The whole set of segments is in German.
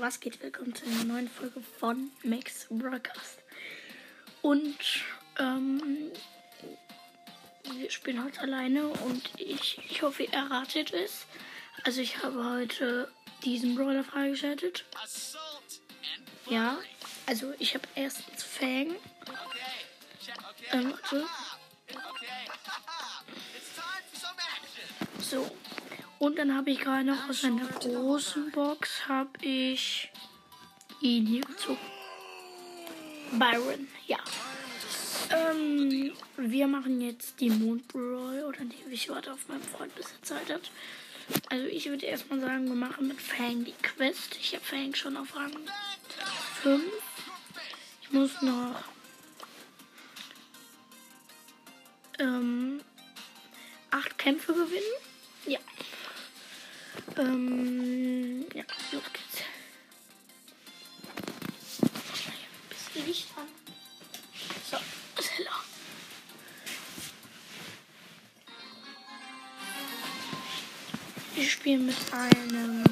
Also was geht? Willkommen zu einer neuen Folge von Max Broadcast. Und ähm, wir spielen heute alleine und ich, ich hoffe, ihr erratet es. Also ich habe heute diesen Brawler freigeschaltet. Ja, also ich habe erstens Fang. Ähm, warte. So. Und dann habe ich gerade noch aus einer großen Box habe ich ihn hier gezogen. Byron, ja. Ähm, wir machen jetzt die Mondbrawl oder nee, ich warte auf meinen Freund, bis er Zeit hat. Also ich würde erstmal sagen, wir machen mit Fang die Quest. Ich habe Fang schon auf Rang 5. Ich muss noch ähm, acht Kämpfe gewinnen. Ja. Ähm, ja, los geht's. Ein bisschen Licht an. So, ist heller. Ich spiele mit einem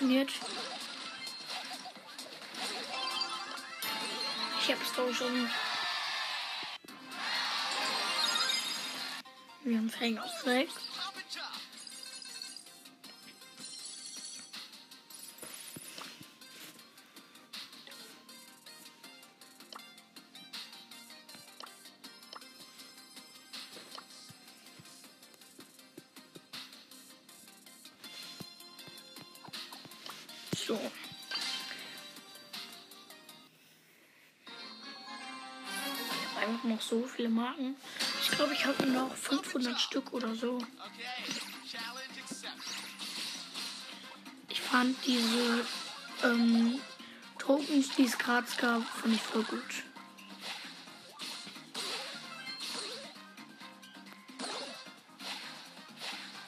funktioniert. Ich hab's doch schon. Wir haben Fang auf 6. viele Marken. Ich glaube, ich habe noch 500 Stück oder so. Ich fand diese ähm, Tokens, die es gerade gab, fand ich voll gut.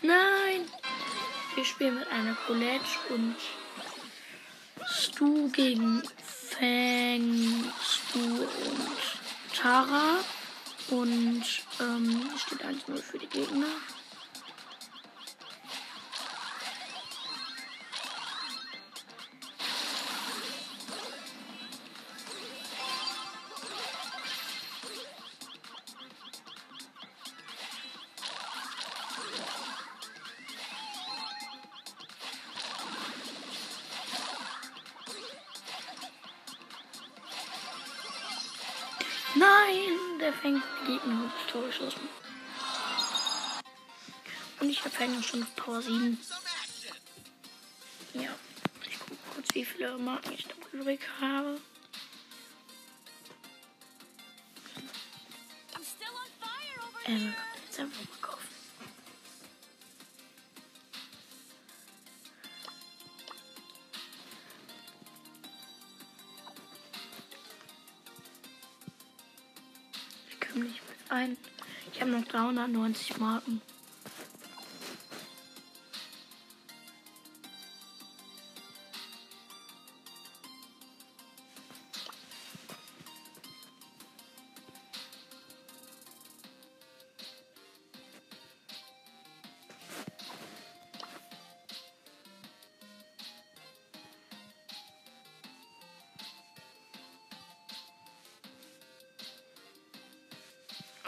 Nein! Wir spielen mit einer Colette und Stu gegen Fang, Stu und Tara. Und ähm, steht 1-0 für die Gegner. Nein, fängt das Tor geschossen. Und ich habe Fang schon auf Power 7. Some action. Ja, ich gucke kurz, wie viele Marken ich noch übrig habe. 390 Marken.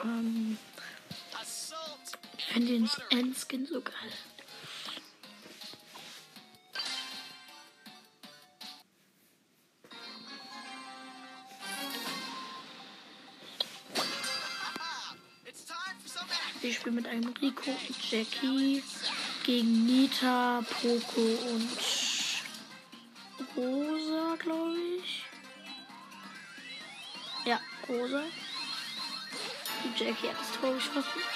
Ähm, Assault. ich finde den Endskin so geil. Ich spiele mit einem Rico und Jackie gegen Nita, Poco und Rosa, glaube ich. Ja, Rosa. Die Jackie hat das Tor geschossen.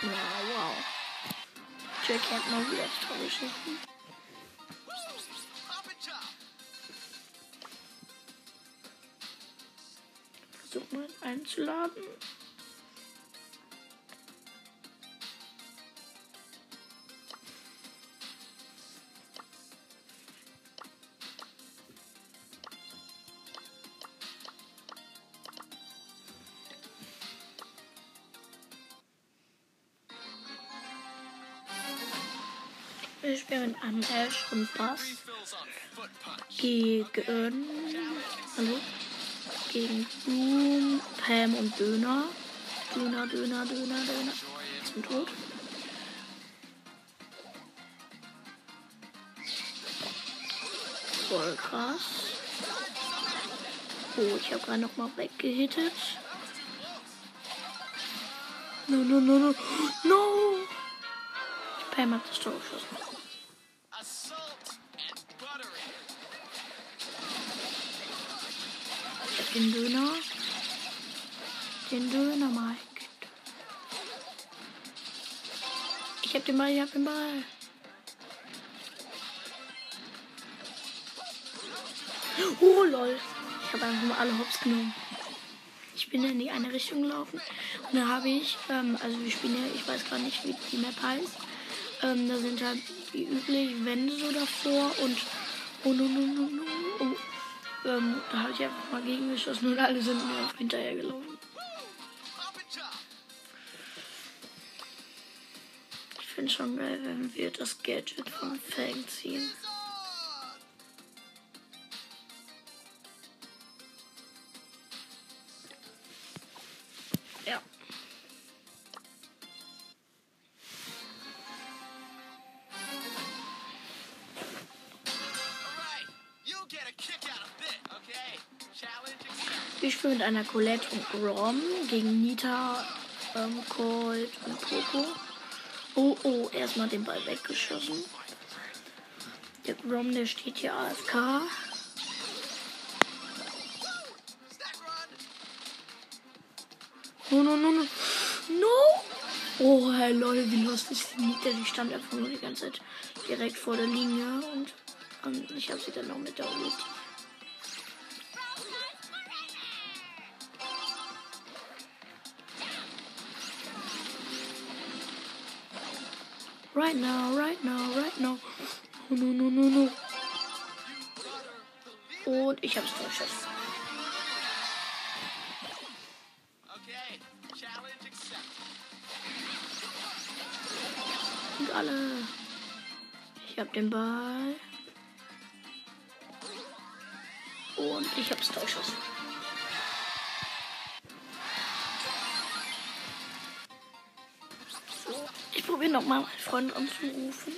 Ja, wow. Jackie hat mal wieder das Tor. Versuch mal einzuladen. Ich spiele mit einem Ash und Bass gegen. Hallo? Gegen Boom, Pam und Döner. Döner, Döner, Döner, Döner. Bin tot. Voll krass. Oh, ich habe gerade noch mal weggehittet. No, no, no, no. No! Pam hat das Tor geschossen. Den Döner. Den Döner, Mike. Ich hab den Ball, ich hab den Ball. Oh, lol. Ich habe einfach mal alle Hops genommen. Ich bin in die eine Richtung gelaufen. Und da habe ich, ähm, also wir spielen ja, ich weiß gar nicht, wie die Map heißt. Ähm, da sind halt wie üblich Wände so davor und oh, no, no, no, no. Ähm, da habe ich einfach mal gegengeschossen und alle sind mir hinterher gelaufen. Ich finde schon geil, wenn wir das Gadget von Fang ziehen. Mit einer Colette und Grom gegen Nita, ähm, Colt und Poco. Oh, oh, erstmal den Ball weggeschossen. Der Grom, der steht hier AFK. No, no, no, no. No! Oh, hey, lol, wie lustig ist die Nita. Die stand einfach nur die ganze Zeit direkt vor der Linie und ähm, ich habe sie dann noch mit der Ult. Right now, right now, right now. Oh, no, no, no, no. Und ich hab's durchschossen. Okay. Challenge accepted. Und alle. Ich hab den Ball. Und ich hab's durchschossen. Nochmal meinen Freund anzurufen.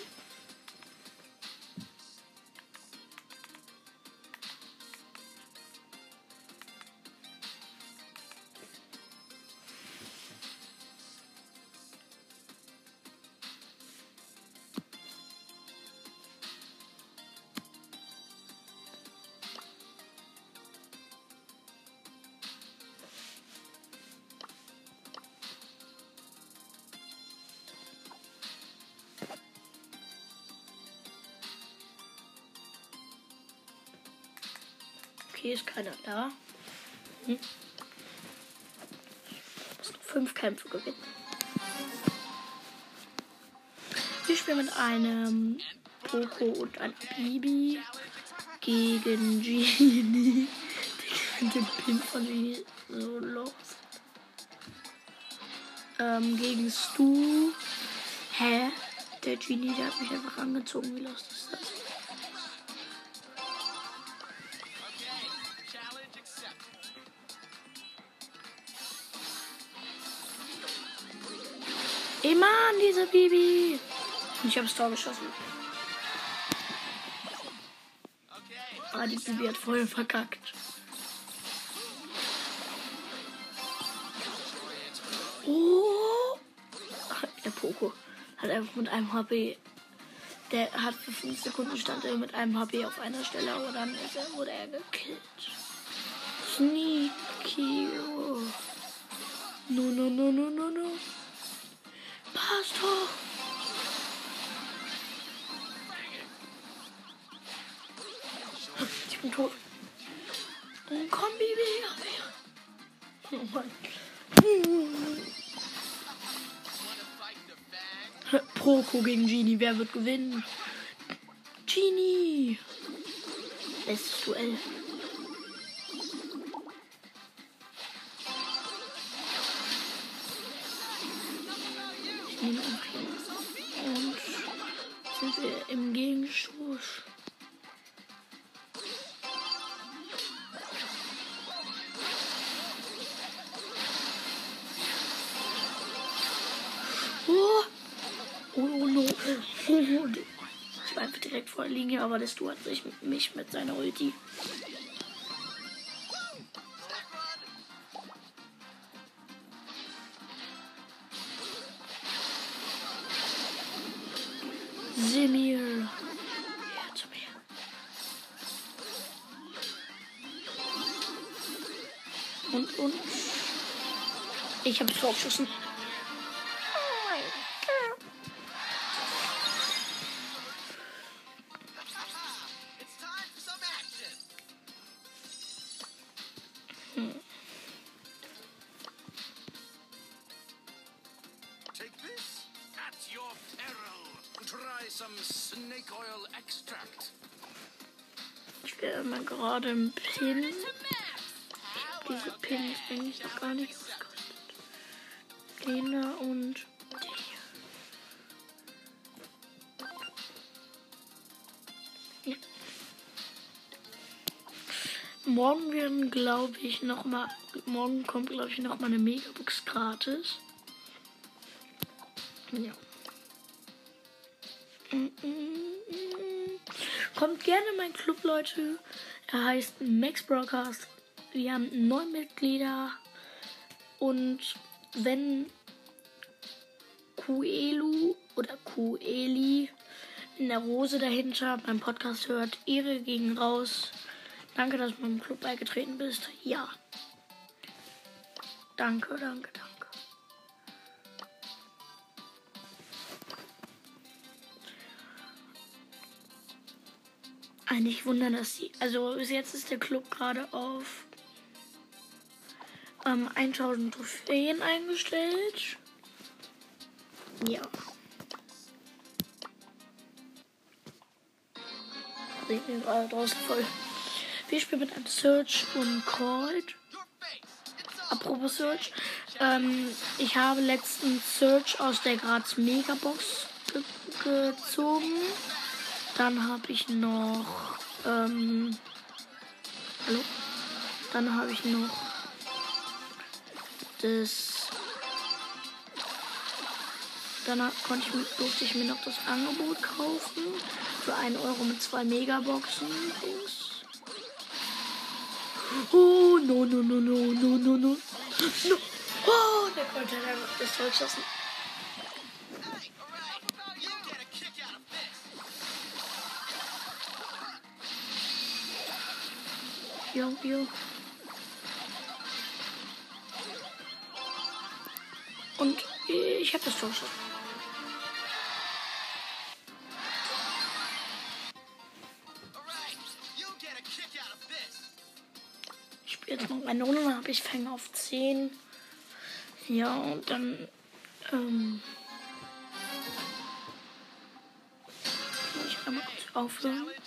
Okay, ist keiner da. Hm. Muss noch fünf Kämpfe gewinnen. Ich spiele mit einem Poco und einem Bibi gegen Genie. dem Pin von Genie so los. Ähm, gegen Stu. Hä? Der Genie, der hat mich einfach angezogen. Wie los ist das? Diese Bibi. Ich hab's Tor geschossen. Ah, die Bibi hat voll verkackt. Oh. Ach, Der Poco hat einfach mit einem HP. Der hat für 5 Sekunden stand er mit einem HP auf einer Stelle, aber dann er, wurde er gekillt. Sneaky. Oh. No, no, no, no, no, no. Passt doch. Ich bin tot. Oh, komm, Bibi. Oh Mann. Poco gegen Genie. Wer wird gewinnen? Genie. Bestes Duell. Ich war einfach direkt vor der Linie, aber das hat sich mich mit seiner Ulti. Simir. Ja, zu mir. Und, und. Ich habe es vorgeschossen. Gerade einen Pin. Diese Pins eigentlich noch gar nicht ausgerüstet. Den da und. Ja. Morgen werden, glaube ich, noch mal. Morgen kommt, glaube ich, noch mal eine Megabox gratis. Ja. Kommt gerne in meinen Club, Leute. Er heißt Max Broadcast. Wir haben neun Mitglieder. Und wenn Kuelu oder Kueli in der Rose dahinter beim Podcast hört, Ehre gegen raus. Danke, dass du meinem Club beigetreten bist. Ja. Danke, danke, danke. Eigentlich wundern, dass sie. Also bis jetzt ist der Club gerade auf ähm, 1000 Trophäen eingestellt. Ja. Sehen wir gerade draußen voll. Wir spielen mit einem Search und all Apropos Search. Ähm, ich habe letzten Search aus der Graz Megabox ge gezogen. Dann habe ich noch. Ähm, hallo? Dann habe ich noch das. Dann konnte ich, durfte ich mir noch das Angebot kaufen. Für 1 Euro mit zwei Megaboxen. Oh, no, no, no, no, no, no, no. No. Oh, der konnte das Jo, jo. Und ich habe das Tor geschossen. Ich spiele jetzt noch eine Runde, dann habe ich Fänge auf 10. Ja, und dann. Ähm. Ich einmal kurz aufhören.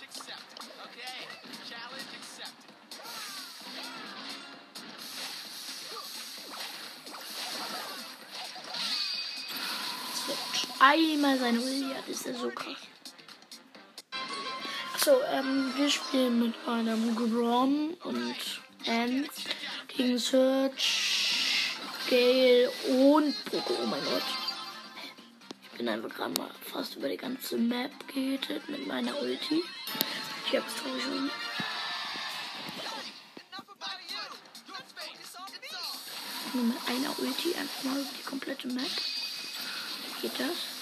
Einmal seine Ulti hat, ist er so krass. Achso, ähm, wir spielen mit einem Grom und Ant gegen Search, Gale und Poco. Oh mein Gott. Bin einfach gerade mal fast über die ganze Map gehittet mit meiner Ulti. Ich hab's glaube schon. Nur mit einer Ulti einfach mal über die komplette Map. Geht das?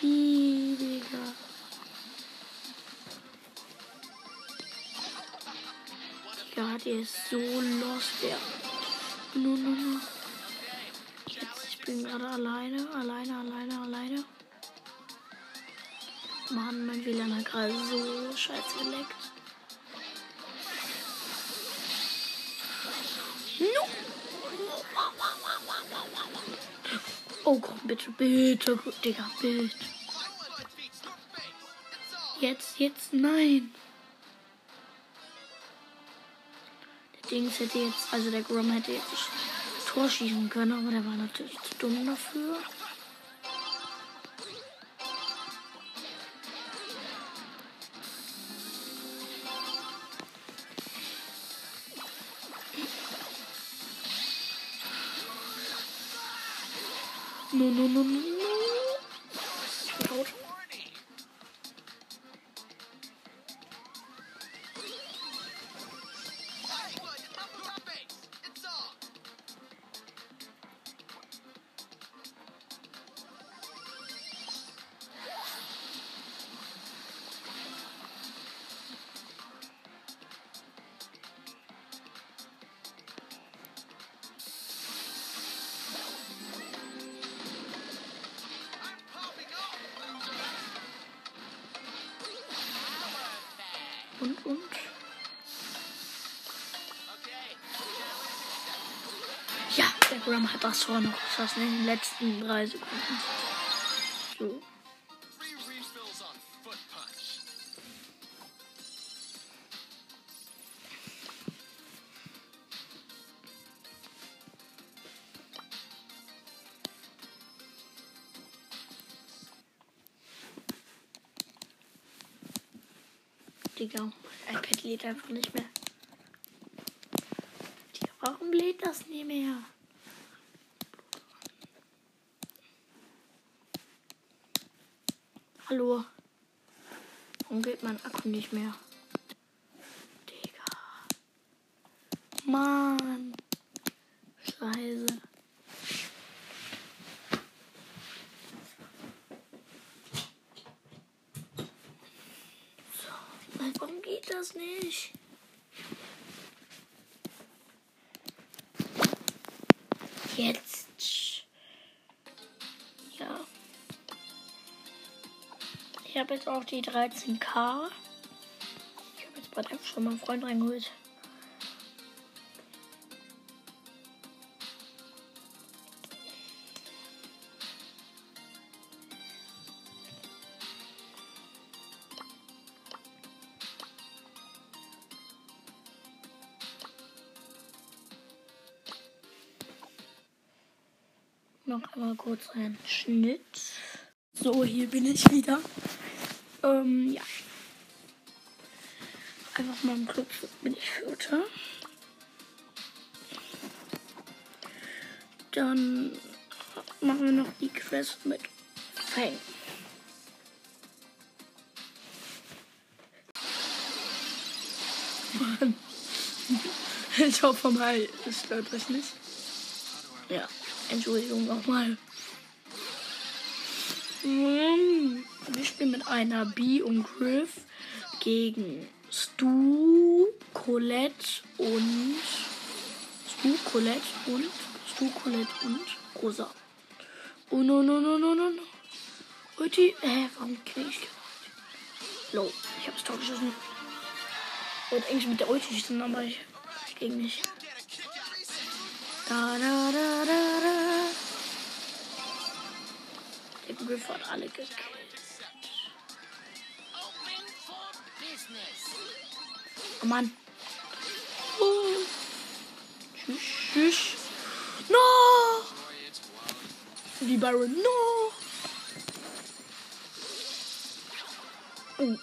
Wie, Digga. Ja, der ist so lost, der. No, no, no. Jetzt, ich bin gerade alleine, alleine, alleine, alleine. Mann, mein WLAN hat gerade so scheiße geleckt. No! Oh Gott, bitte, bitte, Digga, bitte. Jetzt, jetzt, nein. Der Dings hätte jetzt, also der Grom hätte jetzt Tor schießen können, aber der war natürlich zu dumm dafür. Das Tor noch geschossen in den letzten drei Sekunden. So. Digga, iPad lädt einfach nicht mehr. Digga, warum lädt das nicht mehr? Hallo? Warum geht mein Akku nicht mehr? Digga. Mann. Jetzt auch die 13k. Ich habe jetzt bald einfach schon mal Freund reingeholt. Noch einmal kurz einen Schnitt. So, hier bin ich wieder. Ähm, ja. Einfach mal im Club bin ich Vierter. Dann machen wir noch die Quest mit Fang. Mann. Ich hoffe mal, es stört euch nicht. Ja, Entschuldigung nochmal. Mm, Wir spielen mit einer B und Griff gegen Stu, Colette und Stu, Colette und Stu, Colette und Rosa. Oh no no no no no no. Ulti, hä, warum krieg ich Low, ich hab's Tor geschossen. Wollte eigentlich mit der Ulti schießen, aber ich, ging nicht. Da, da, da, da, da. Der Griff hat alle gekillt. Oh Mann. Oh. Tschüss, tschüss. No! Die Baron, no! Oh,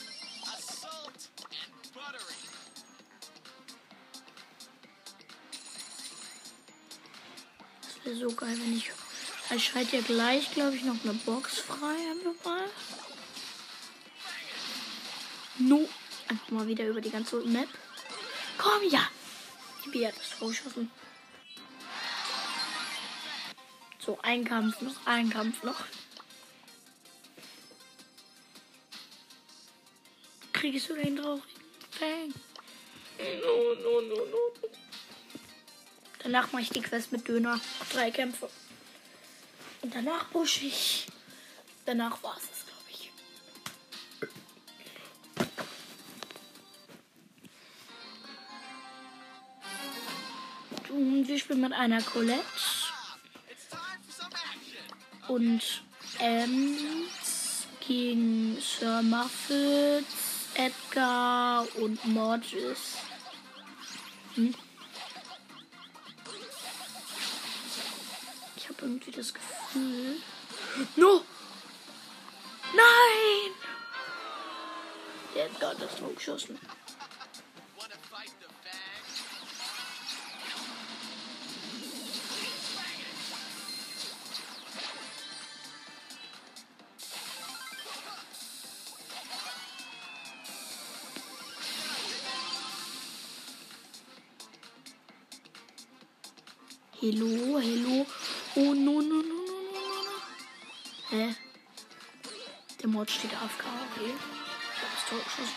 buttering. wäre so geil, wenn ich. Ich schalte ja gleich, glaube ich, noch eine Box frei. Einfach mal. No. Mal wieder über die ganze Map. Komm, ja. Die Bia hat das vorgeschossen. So, ein Kampf noch, ein Kampf noch. Krieg ich sogar den traurigen Fang. No, no, no, no. Danach mache ich die Quest mit Döner. Drei Kämpfe. Und danach push ich. Danach war Und wir spielen mit einer Colette und Ems gegen Sir Muffet, Edgar und Mortis. Hm? Ich habe irgendwie das Gefühl. No! Nein! Der Edgar hat das Tor geschossen. Hello, hello. Oh, no, no, no, no, no. Hä? Der Mod steht AFK, okay. Ich hab das Tor geschossen.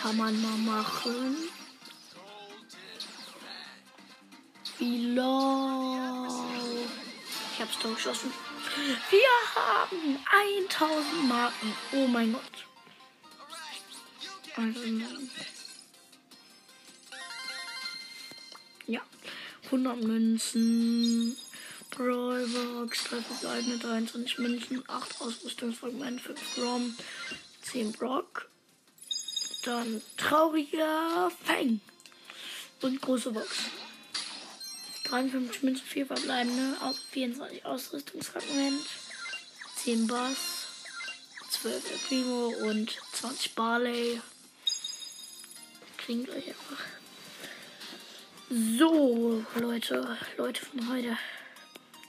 Kann man mal machen. Wie low. Ich hab's Tor geschossen. Wir haben 1000 Marken. Oh mein Gott. Also, 100 Münzen. Brawlbox, 3 verbleibende 23 Münzen, 8 Ausrüstungsfragmente, 5 Rom, 10 Brock. Dann trauriger Fang. Und große Box. 53 Münzen, 4 verbleibende, aus- 24 Ausrüstungsfragment, 10 Bass, 12 El Primo und 20 Barley. Kriegen gleich einfach. So, Leute, Leute von heute.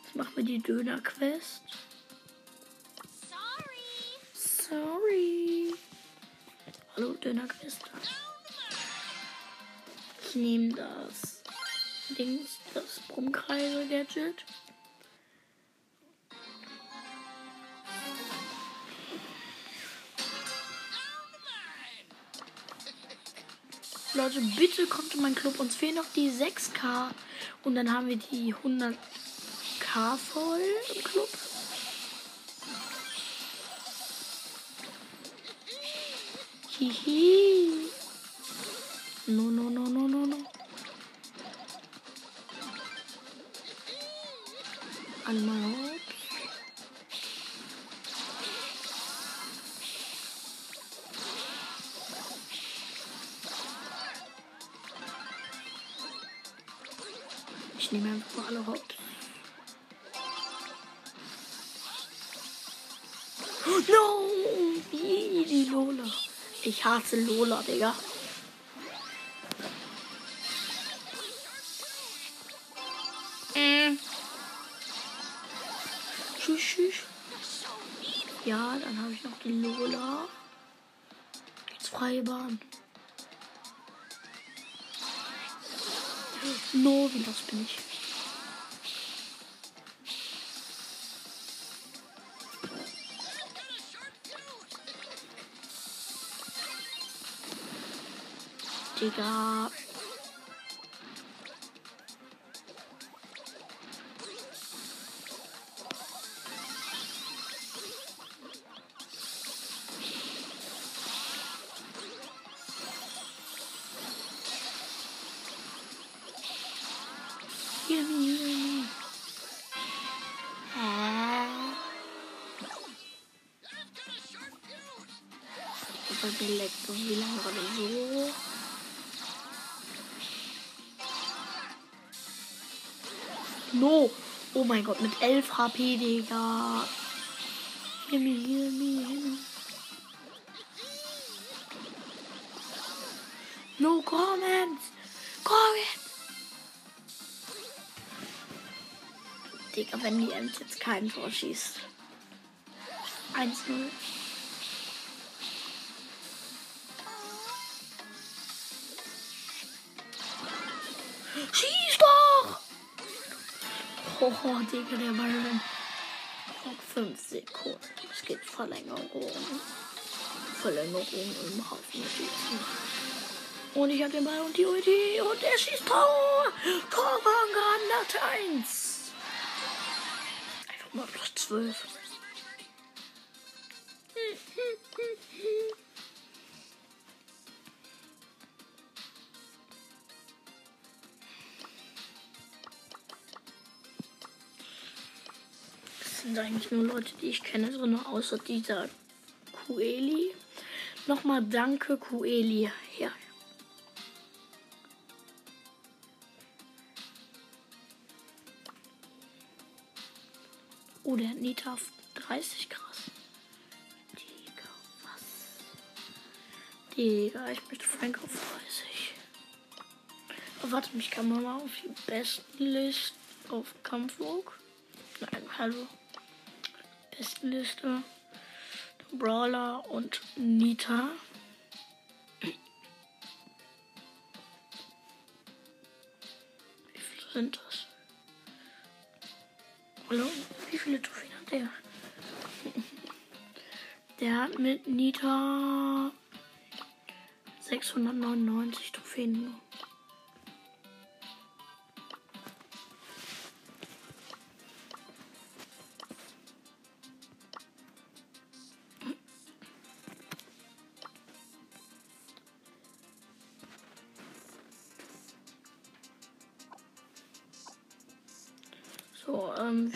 Jetzt machen wir die Döner-Quest. Sorry. Sorry. Hallo, Döner-Quest. Ich nehme das Dings, das Brummkreise-Gadget. Leute, bitte kommt in meinen Club. Uns fehlen noch die 6K. Und dann haben wir die 100K voll im Club. Hihi. No, no, no, no, no, no. Einmal mal alle. No! Wie die Lola. Ich hasse Lola, Digga. Mm. Tschüss, tschüss. Ja, dann habe ich noch die Lola. Jetzt freie Bahn. No, wie los bin ich? Digga. Mein Gott, mit 11 HP, Digga. Gimme, gimme, gimme. No comments! Corbin! Digga, wenn die Ems jetzt kein Tor schießt. 1-0. Schieß! Oh, Digga, der Ball noch 5 Sekunden. Es geht Verlängerung. Verlängerung im Hafen. Und ich habe den Ball und die Ulti und er schießt Tor! Koranga Latte 1. Einfach mal plus 12. sind eigentlich nur Leute, die ich kenne, drin, außer dieser Kueli. Nochmal danke, Kueli. Ja. Oh, der Nita auf 30 krass. Digga, was? Digga, ich möchte Frank auf 30. Oh, warte, mich kann man mal auf die besten List auf Kampflog. Nein, hallo. Bestenliste. Brawler und Nita. Wie viele sind das? Hallo? Wie viele Trophäen hat der? Der hat mit Nita 699 Trophäen nur.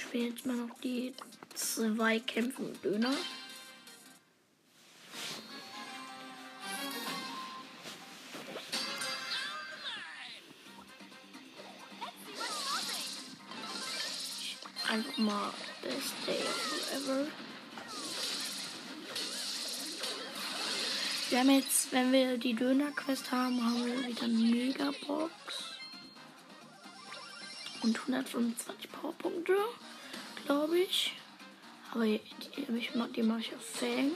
Spielen jetzt mal noch die zwei Kämpfe mit Döner. Einfach mal Best Day ever. Wir haben jetzt, wenn wir die Döner-Quest haben, haben wir wieder eine Megabox und 125 Powerpunkte, glaube ich. Aber die, die, die mache ich auf Fang.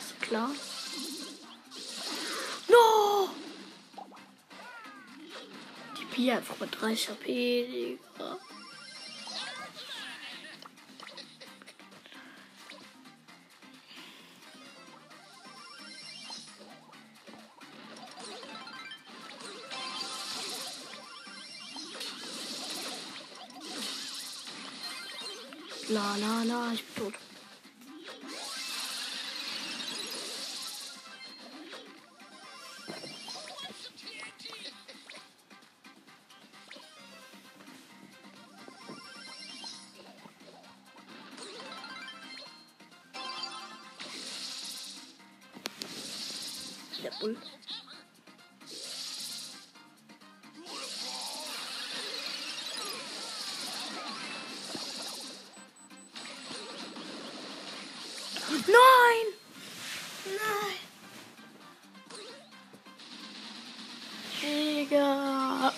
Ist klar. No! Die Pia einfach mit 30 HP, Digga. La la la, ich bin tot. Nein! Nein! Digga!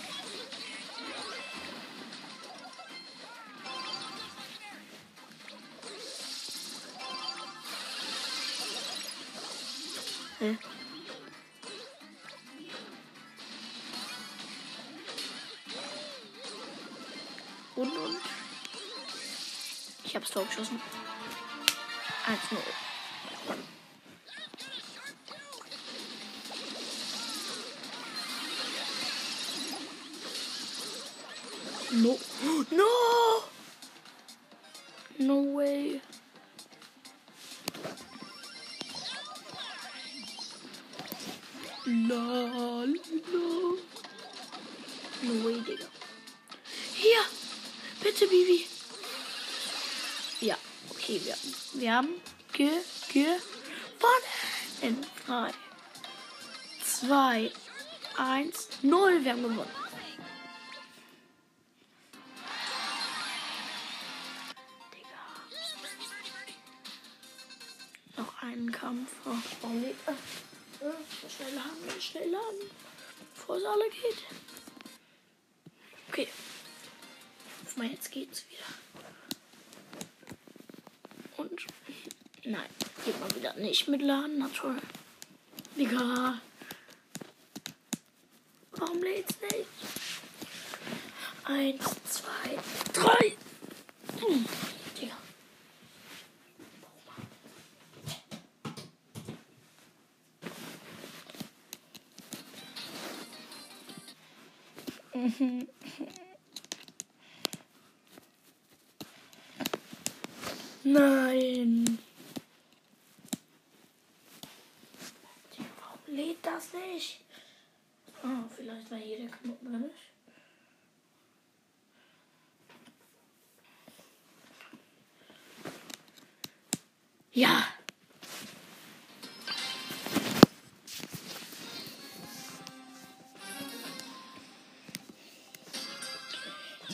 Und, und. Ich hab's Tor geschossen. 1-0. 1, 0. Wir haben gewonnen. Digga. Noch einen Kampf. Oh, oh nee. Äh, Schnell laden, schnell laden. Bevor es alle geht. Okay. Guck mal, jetzt geht's wieder. Und. Nein, geht mal wieder nicht mit Laden. Na toll. Digga. Warum lädt's nicht? Eins, zwei, drei. Hm. Nein. Digga, Warum lädt das nicht? Oh, vielleicht war hier der Knoten drin. Ja.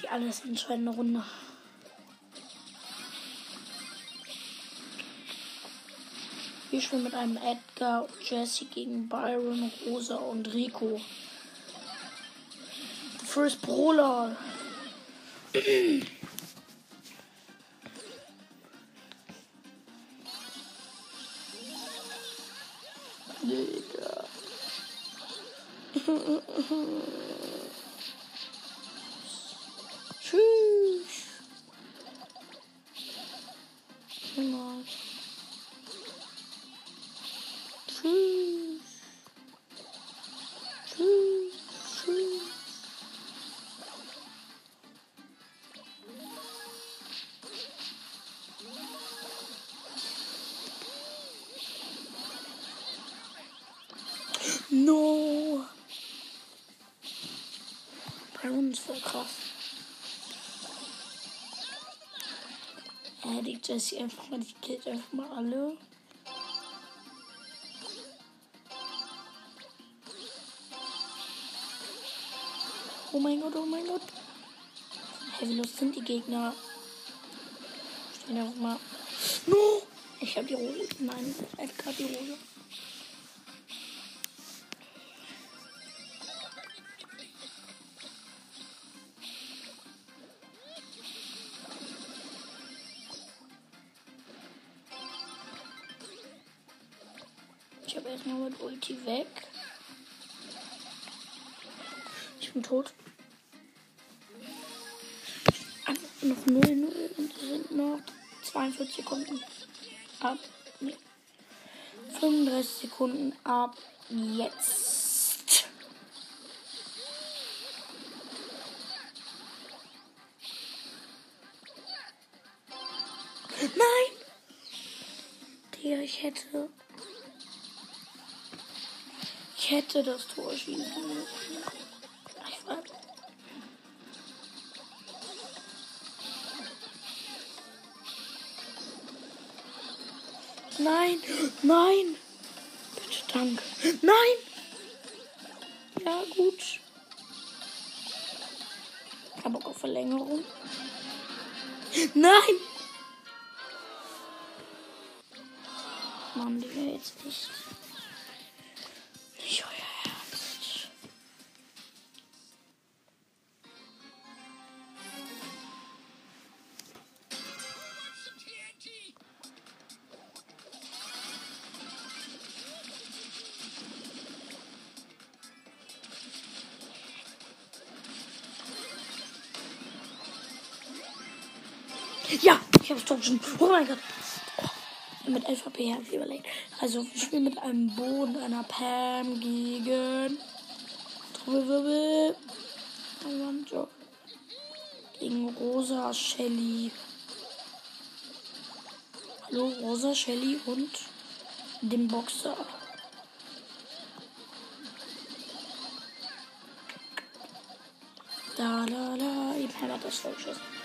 Die alles entscheidende Runde. Wir spielen mit einem Edgar und Jesse gegen Byron, Rosa und Rico. First Brawler. Die Jessie einfach mal, die killt einfach mal alle. Oh mein Gott, oh mein Gott. Hey, wie los sind die Gegner? Stehen einfach mal. No! Ich hab die Rose. Nein, Edgar die Rose. 42 Sekunden. Ab. Nee. 35 Sekunden ab jetzt. Nein! Digga, ich hätte. Ich hätte das Tor schießen müssen. Nein, nein. Bitte, danke. Nein. Ja, gut. Ich habe Bock Verlängerung. Nein. Mann, Digga, jetzt nicht. Nicht Ich schon. Oh mein Gott. Oh, mit LVP habe ich überlegt. Also, wir spielen mit einem Bo und einer Pam gegen. Trommelwirbel. Gegen Rosa, Shelly. Hallo, Rosa, Shelly und dem Boxer. Da, da, da. Pam hat das voll geschossen.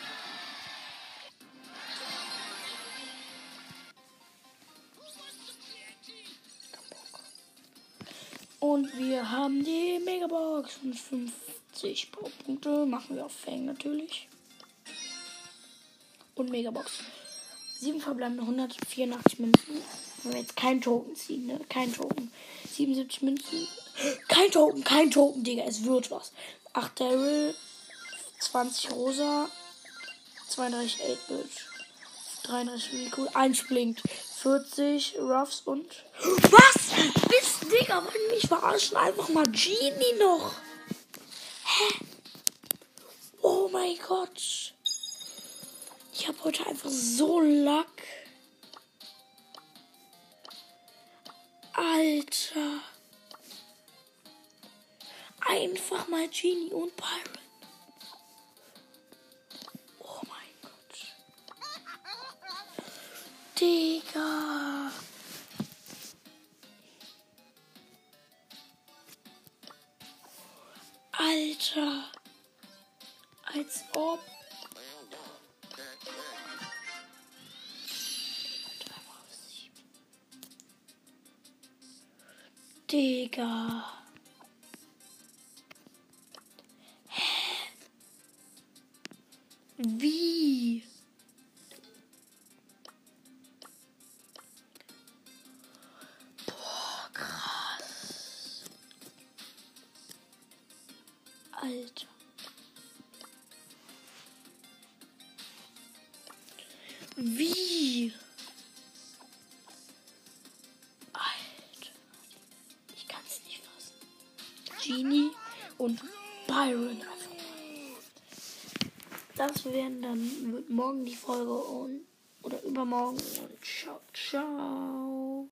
Wir haben die Megabox und 50 Punkte. Machen wir auf Fang natürlich. Und Megabox. 7 verbleibende 184 Münzen. Wenn wir jetzt keinen Token ziehen, ne? Kein Token. 77 Münzen, Kein Token, kein Token, Digga. Es wird was. 8 Daryl, 20 Rosa, 32 8-Bit, 33 Rico, 1 blinkt, 40 Ruffs und. Was? Digga, wollen mich verarschen? Einfach mal Genie noch. Hä? Oh mein Gott. Ich habe heute einfach so Lack. Alter. Einfach mal Genie und Byron. Oh mein Gott. Digga. Alter. Als ob. Digga. Wie? Werden dann wird morgen die Folge und oder übermorgen und ciao, ciao.